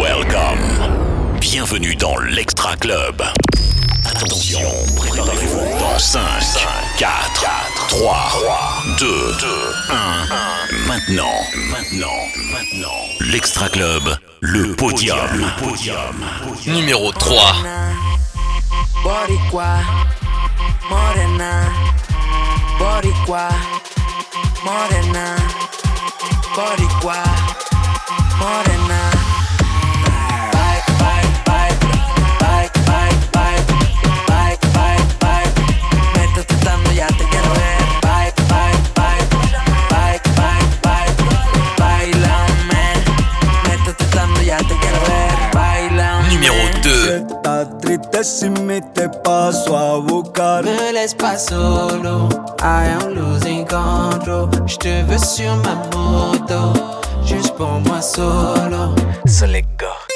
Welcome. Bienvenue dans l'Extra Club. Attention, préparez-vous dans 5, 4, 3, 2, 1. Maintenant, maintenant, maintenant. L'Extra Club, le podium. Le podium. Numéro 3. Boricua, morena, boricua, morena, boricua, morena. Triste si me te paso a buscar. Me laisse pas solo, I am losing control. J'te veux sur ma moto, juste pour moi solo. So go.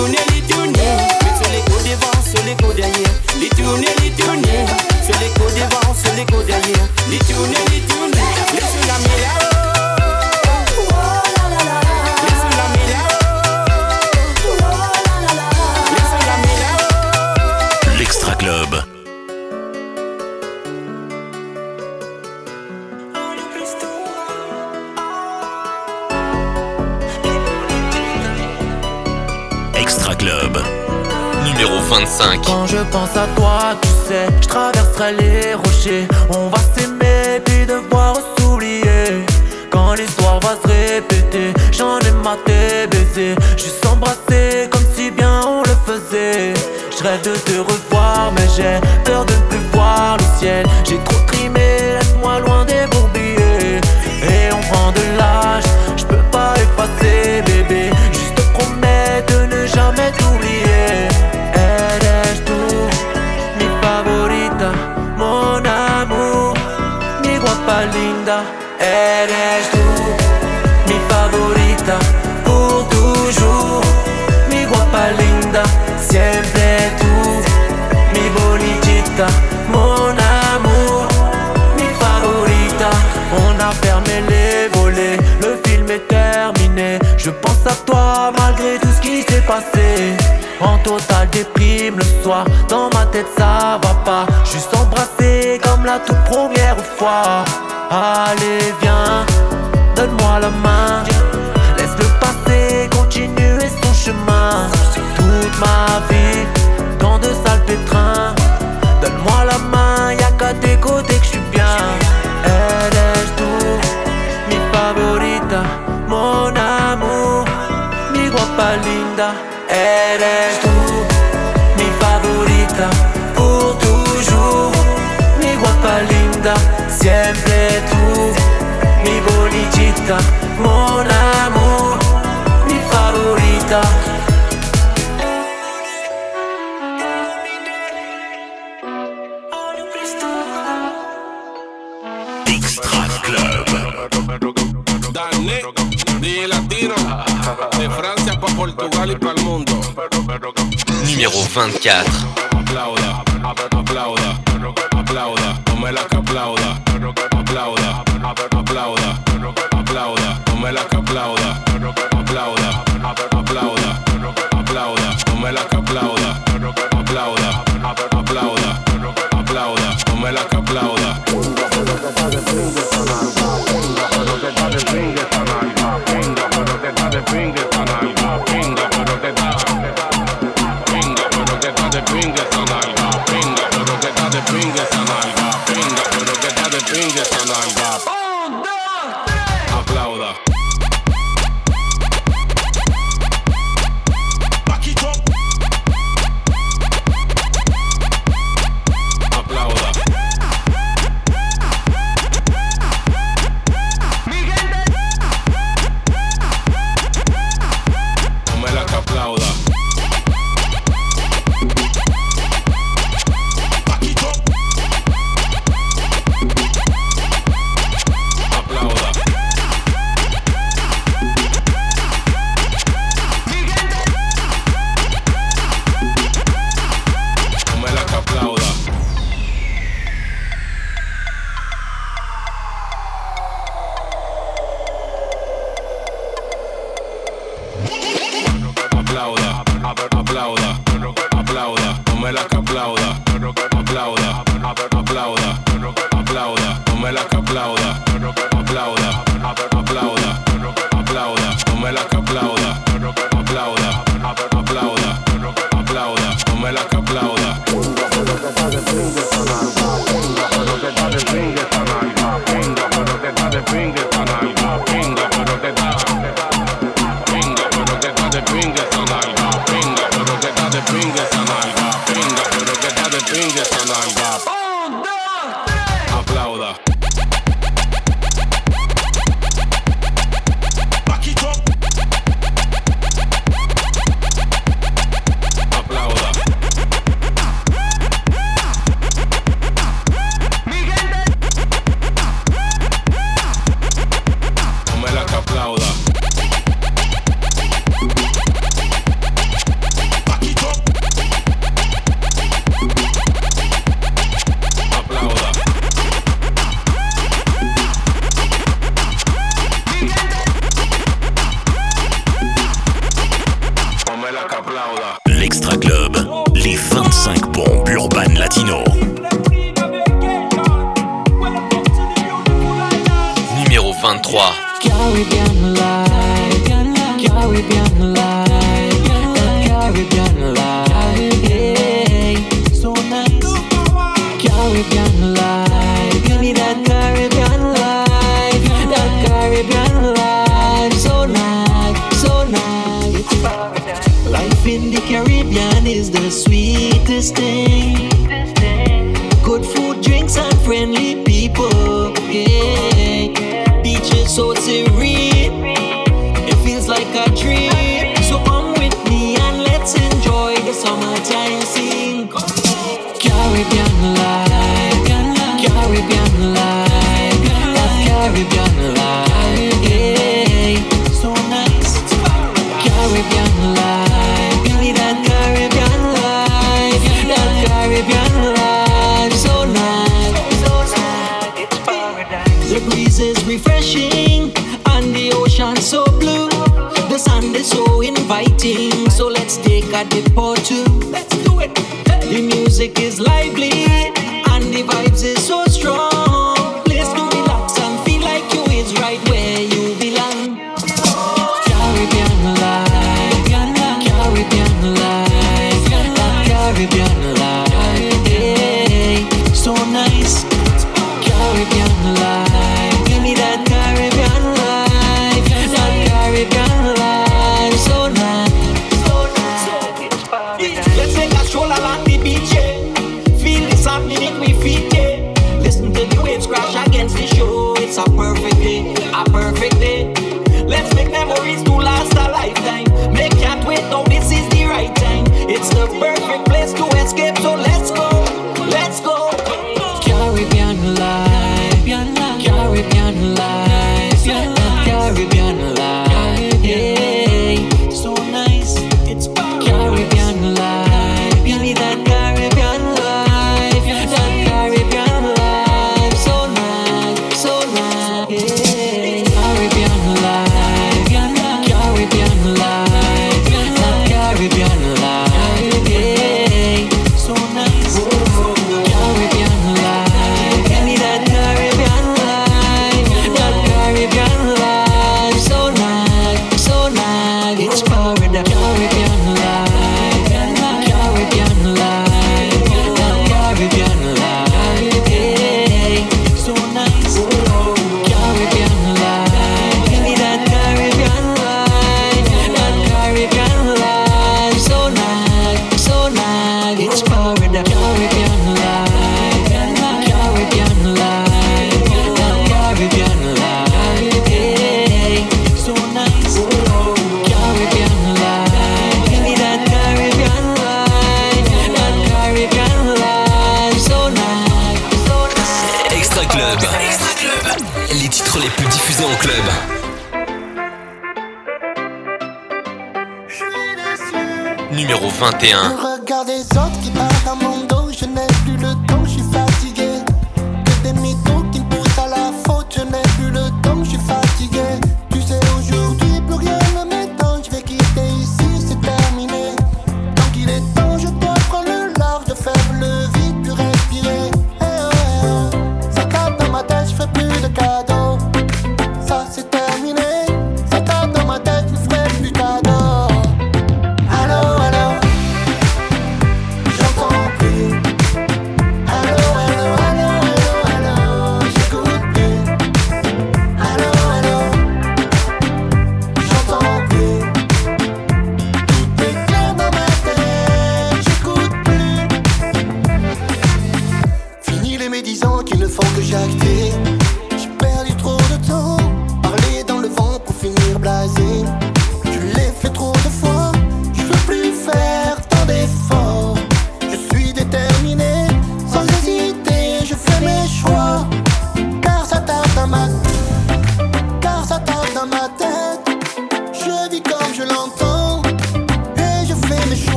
tourner, les tourner. C'est l'écho devant, c'est l'écho derrière. Les tourner, les tourner. C'est l'écho devant, c'est l'écho derrière. Les tourner. Numéro 25. Quand je pense à toi, tu sais, je traverserai les rochers. On va s'aimer puis devoir s'oublier. Quand l'histoire va se répéter, j'en ai maté baiser. Juste embrasser comme si bien on le faisait. Je rêve de te revoir, mais j'ai peur de ne plus voir le ciel. J'ai trop ça va pas. Juste embrasser comme la toute première fois. Allez, viens, donne-moi la main. Laisse-le passer, continuer son chemin. Toute ma vie, bonitita, mon amour, mi favorita. Extra Club. Dané, DJ Latino, de Francia para Portugal y para el mundo. Numéro 24. Aplauda, aplauda, aplauda, tome la que aplauda, aplauda, aplauda, tome la que aplauda, aplauda, aplauda, aplauda, tome la que aplauda, aplauda, ponme la que aplauda,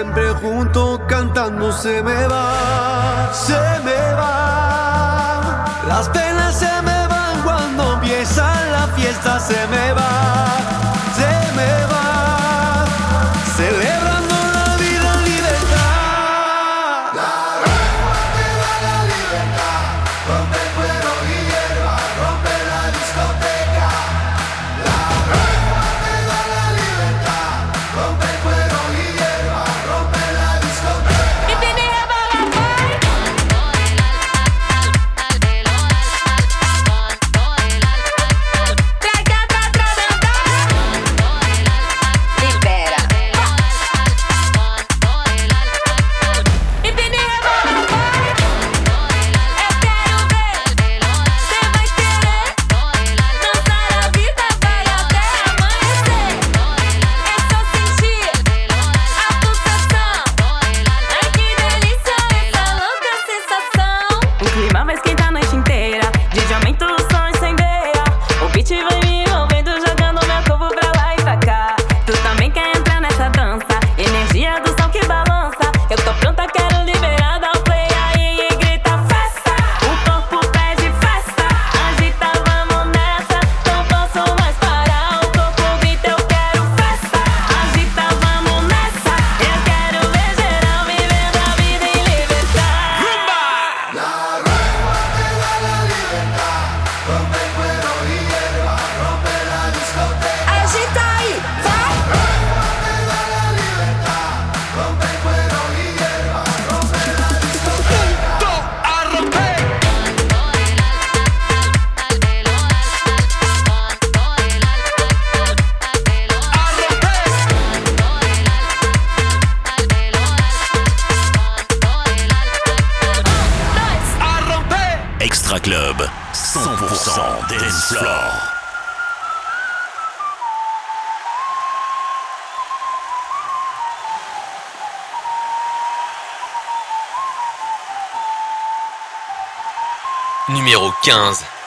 siempre juntos cantando se me va, se me va. Las penas se me van cuando empieza la fiesta, se me va. 100% Dance Floor. Numéro 15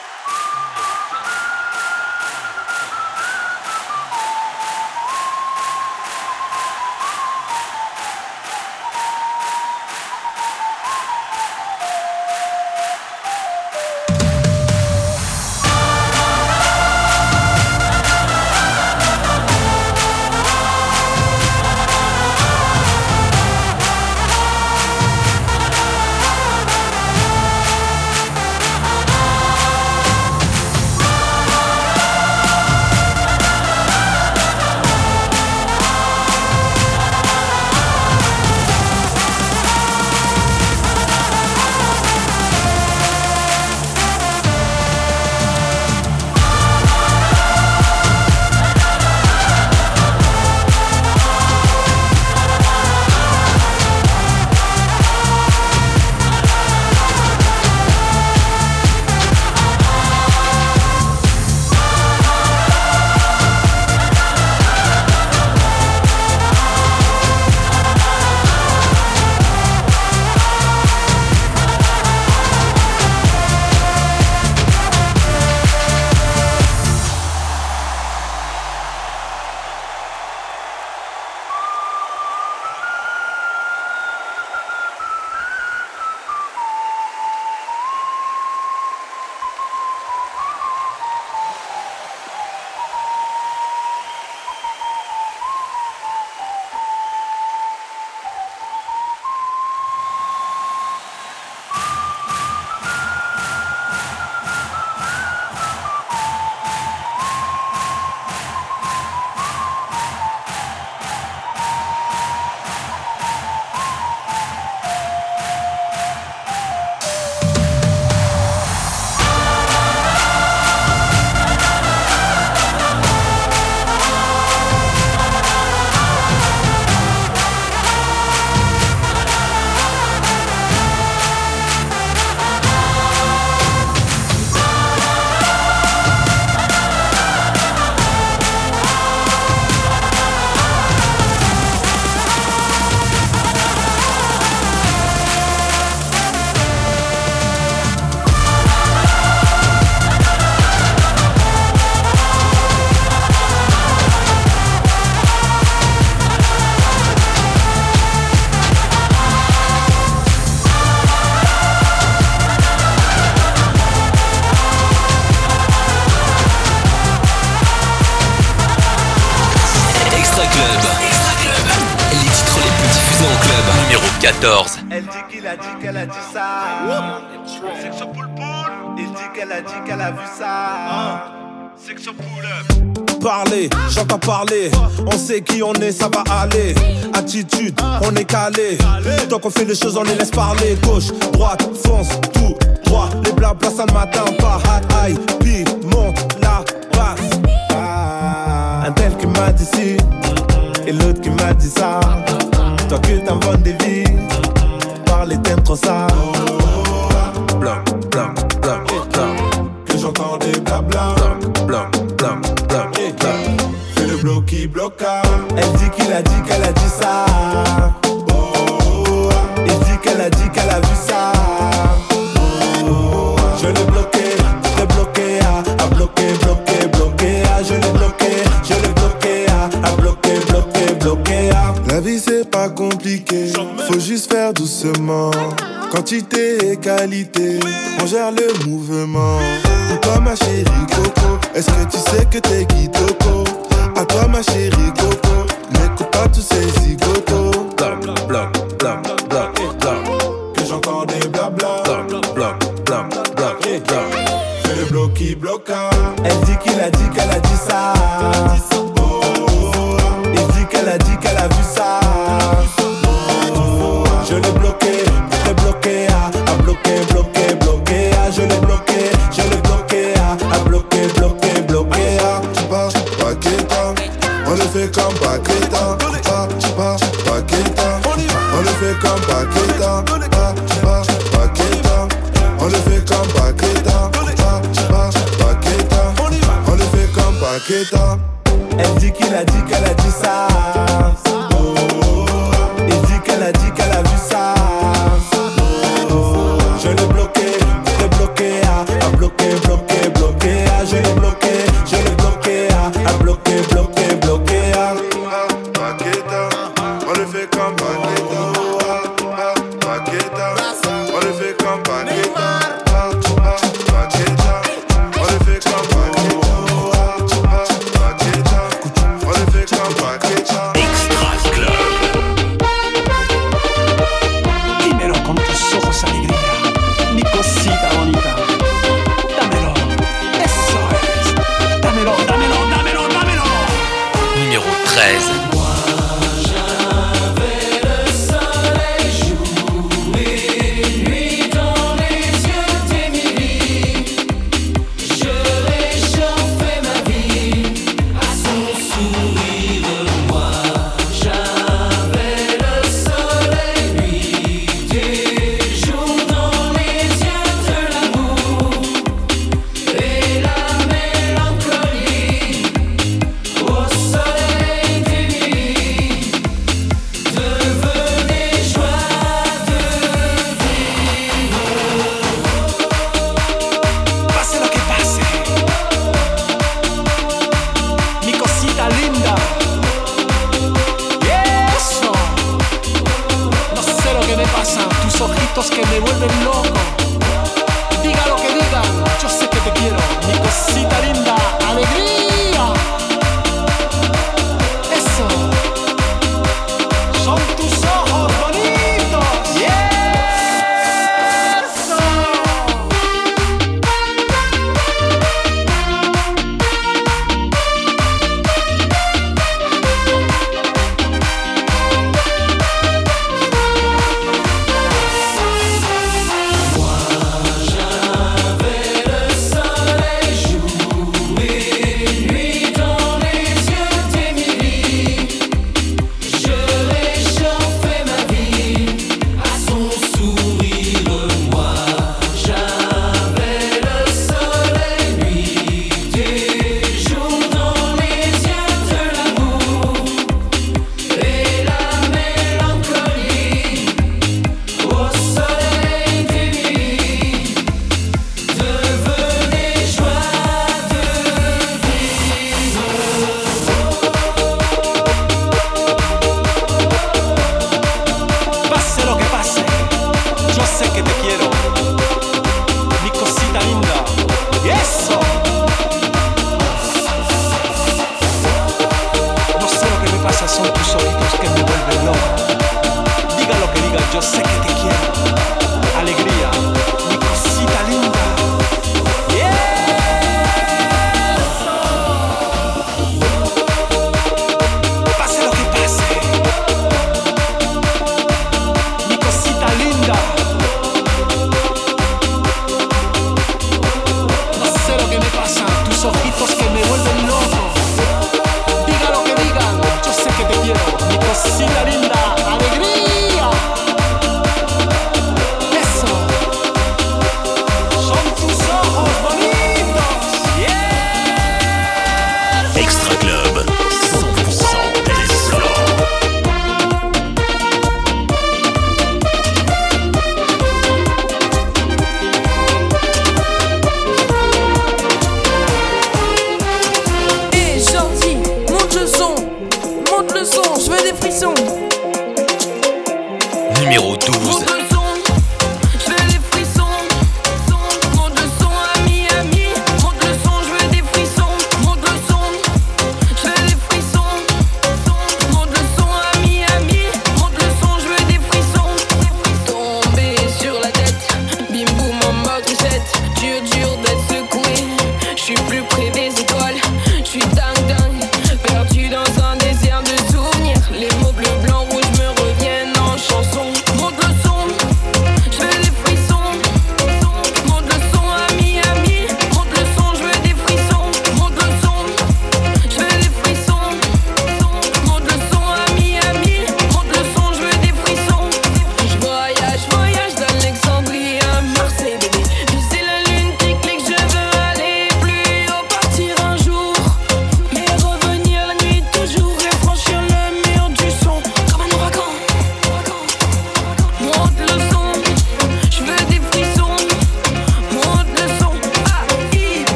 on fait les choses, on les laisse parler. Gauche, droite, fonce, tout droit. Les blabla, ça ne m'atteint pas. High, high, monte la basse. Ah, un tel qui m'a dit si, et l'autre qui m'a dit ça. Toi que t'inventes des vies, parle et t'aimes trop ça. quantité et qualité.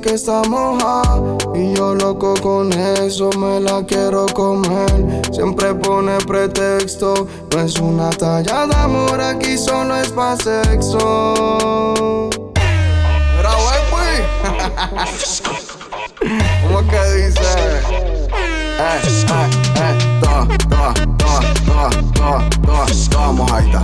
Que está mojada. Y yo loco con eso, me la quiero comer. Siempre pone pretexto, no es una talla de amor, aquí solo es pa' sexo. Pues. ¿Cómo que dice? eh, eh, eh, toa, toa, toa, toa, toa, toa mojadita,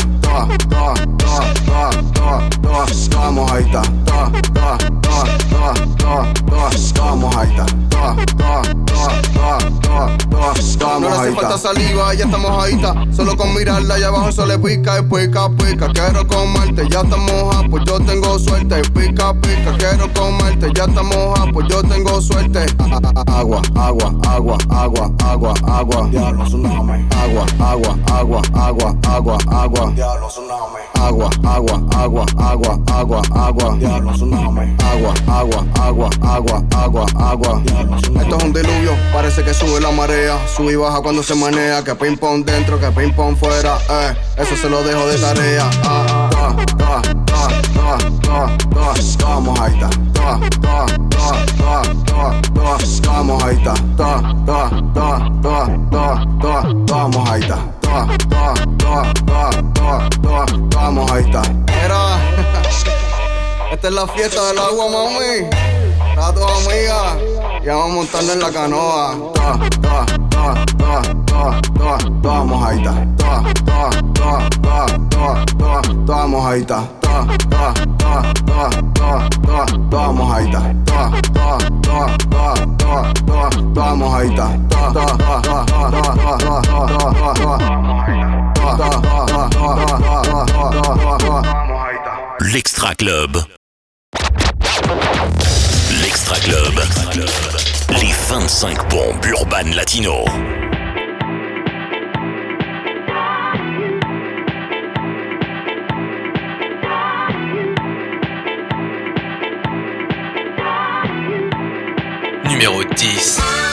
No falta saliva, ya está mojadita, solo con mirarla allá abajo se le pica y pica, pica, quiero comerte, ya está moja, pues yo tengo suerte, pica, pica, quiero comerte, ya está moja, pues yo tengo suerte, agua, agua, agua, agua agua, agua. Agua, agua, agua, agua, agua, agua. Diablo tsunami. Agua, agua, agua, agua, agua, agua. Diablo tsunami. Agua, agua, agua, agua, agua, agua. Esto es un diluvio, parece que sube la marea, sube y baja cuando se manea, que ping pong dentro, que ping pong fuera, eh, eso se lo dejo de tarea. Ah, ah, ah, ah, ah, ah, ah, vamos ahí está, ah, ah, ah, ah, ah, ah, vamos ahí está, ah, ah, toa, toa mojadita. Toa, toa, toa, toa, esta es la fiesta del agua, mami. L'Extra Club. L'Extra Club. Les 25 bombes urbaines latino. Numéro 10.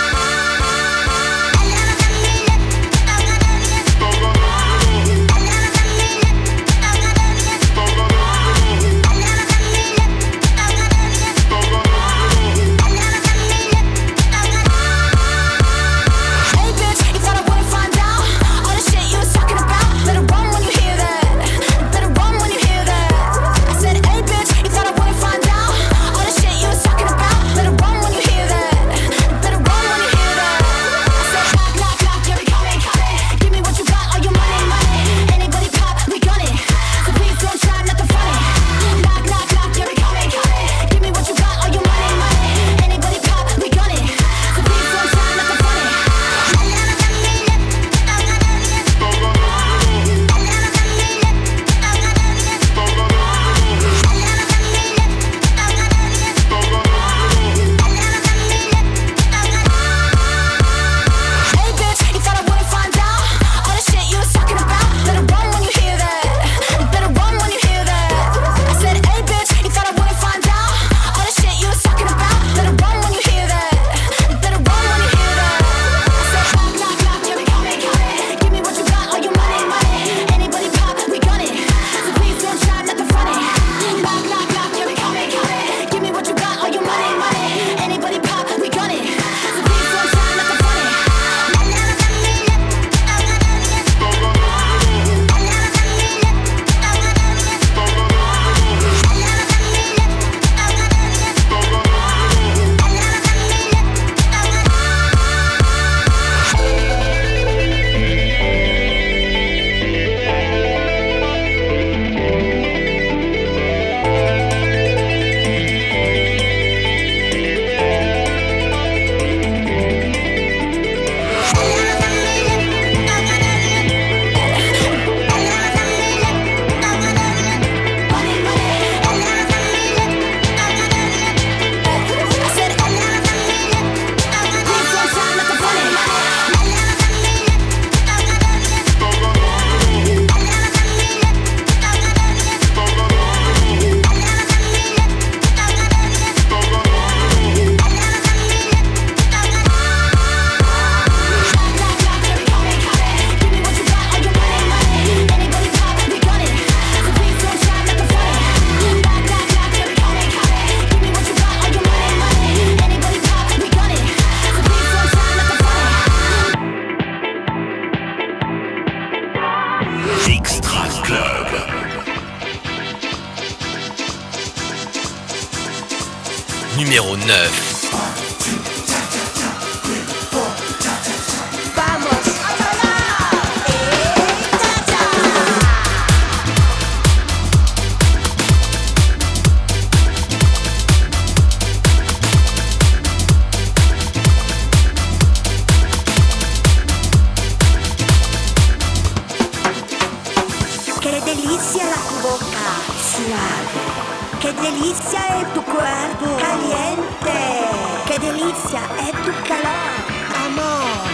Che delizia è il tuo cuore! caliente. Che delizia è il tuo calore! amor.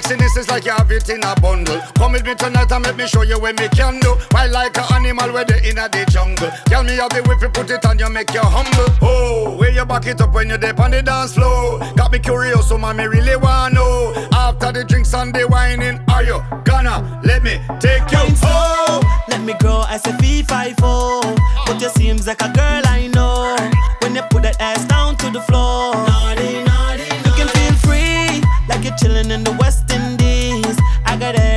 sexiness is like you have it in a bundle. Come with me tonight and let me show you what me can do. Why like an animal where they in a the jungle? Tell me how the whip you put it on you make you humble. Oh, where you back it up when you dip on the dance floor? Got me curious, so man, me really wanna know. After the drinks and the whining, are you gonna let me take you? Oh, let me grow as a V54. But you seems like a girl I know. When you put that ass down to the floor chillin' in the West Indies. I got that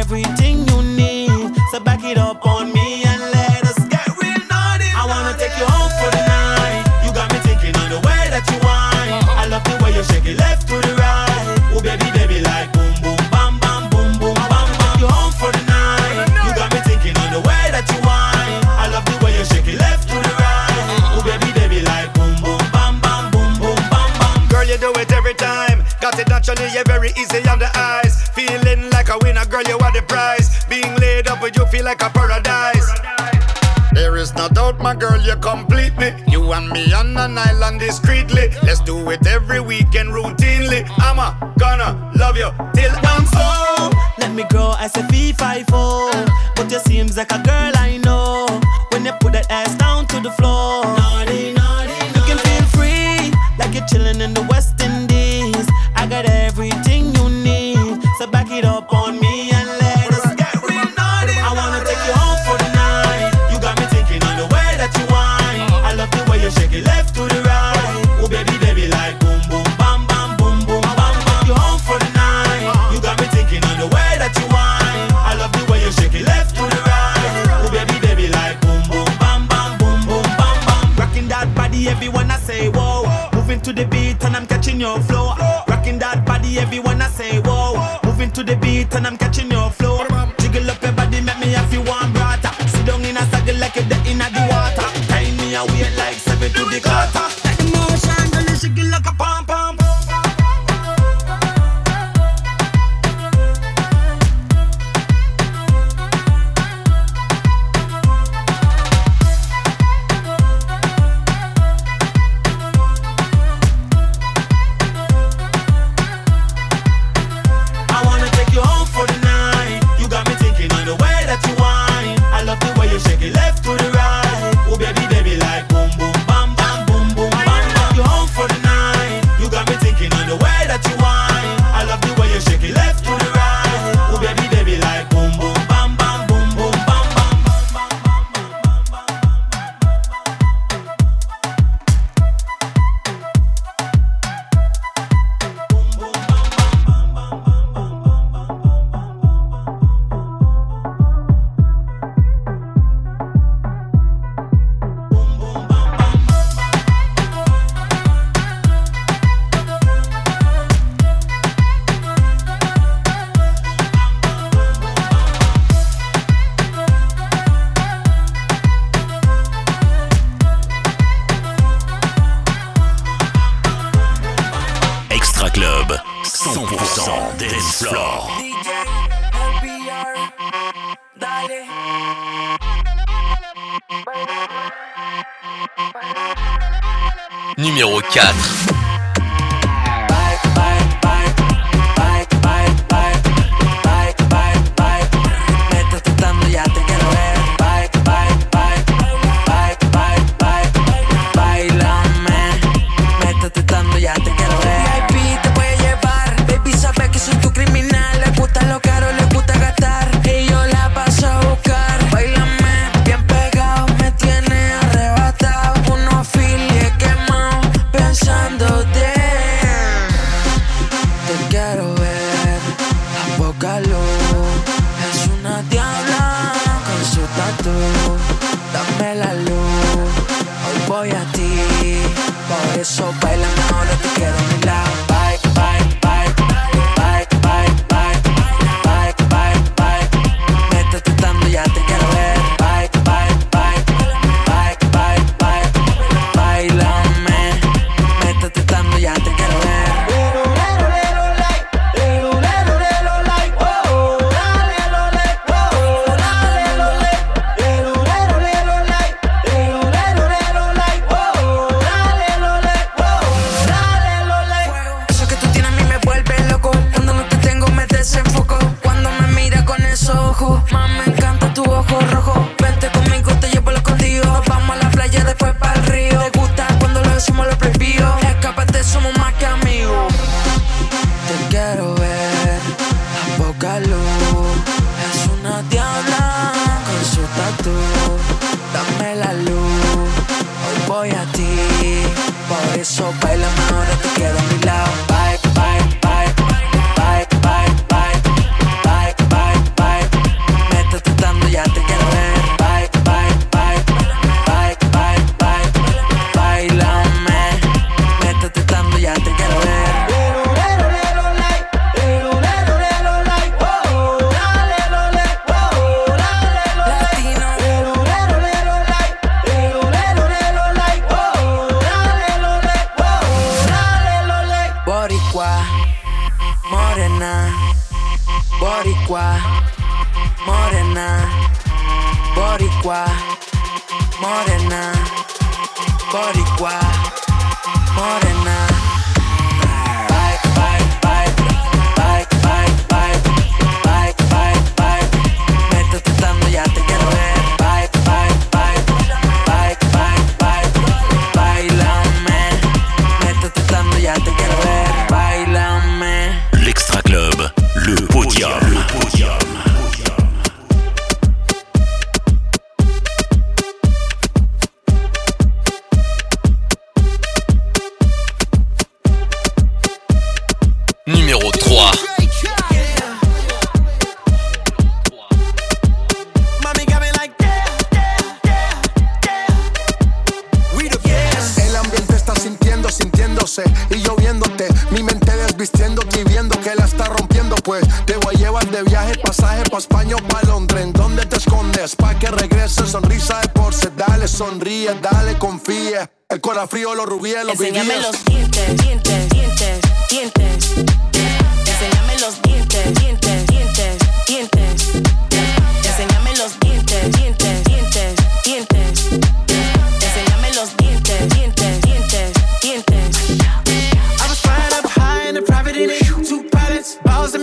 you very easy on the eyes. Feeling like a winner, girl, you are the prize. Being laid up with you feel like a paradise. There is no doubt, my girl, you complete me. You and me on an island discreetly. Let's do it every weekend routinely. I'm a gonna love you till I'm old. Let me grow as a V5 But you seems like a girl catching your flow. Rocking that body, everyone I say, whoa. Moving to the beat and I'm catching your 4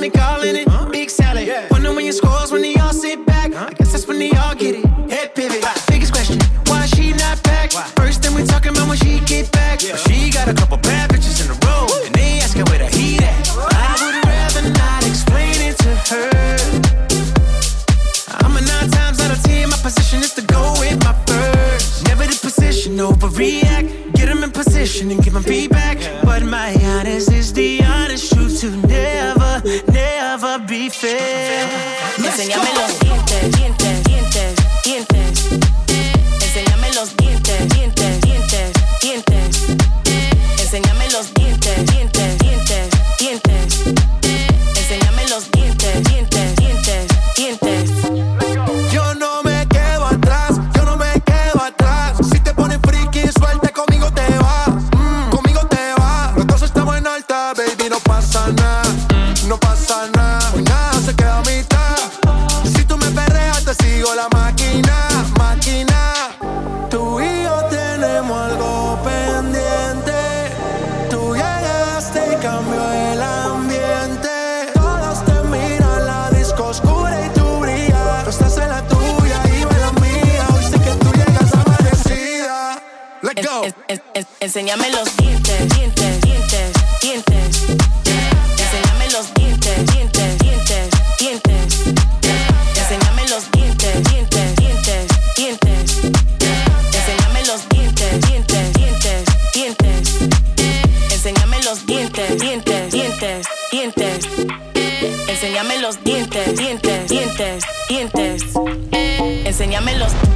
think I enséñamelos. los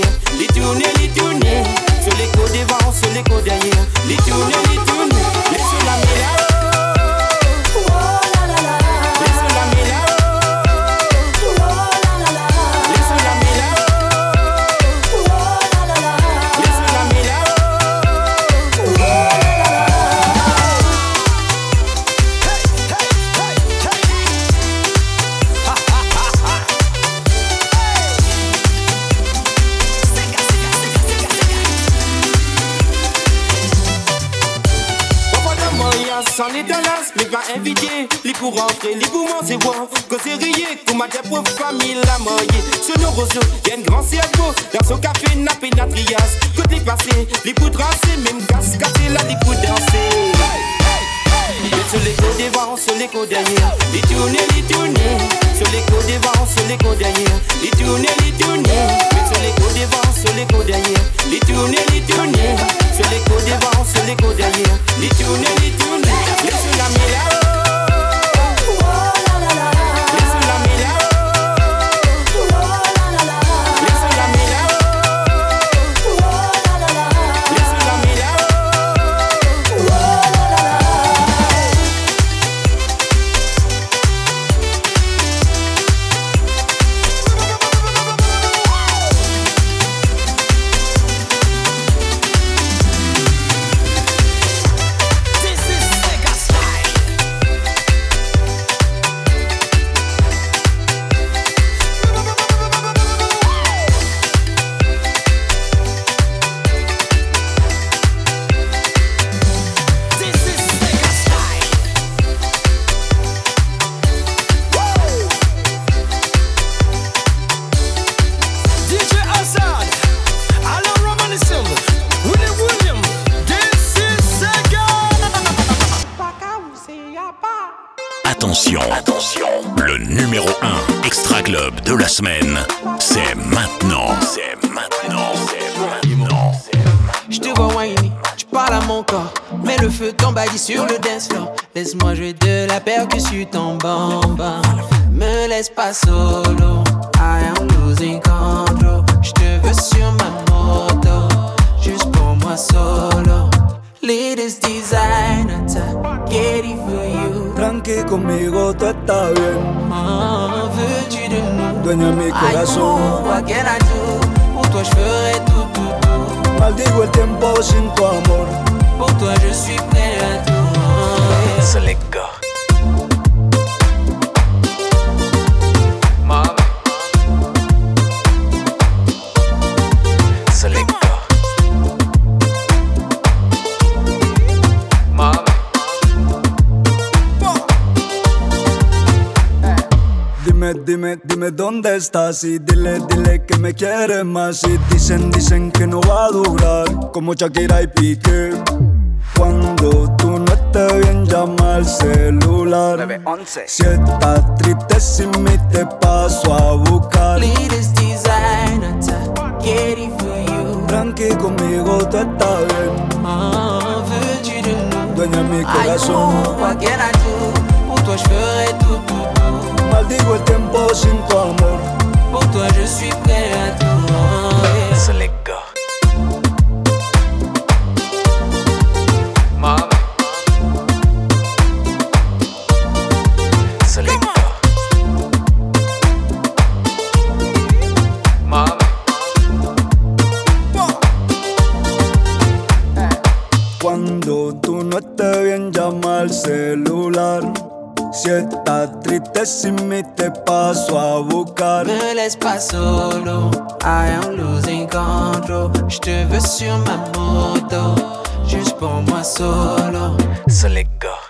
Pour toi, je suis prêt à tout. Dime, dime, dime dónde estás y dile, dile que me quieres más. Y dicen, dicen que no va a durar como Shakira y Piqué. Cuando tú no estés bien llama al celular. Si estás triste sin mí te paso a buscar. Latest designer, get it for you. Tranqui conmigo tú estás bien. Nous? Dueña mi I corazón. know what I do? Pour toi, je ferai tout, tout, tout. Maldigo el tiempo sin tu amor. Pour toi, je suis prêt à tout. C'est les celular. Si estás triste sin mí te paso a buscar. Me laisse pas solo, I am losing control. Je te veux sur ma moto, juste pour moi solo. C'est les gars.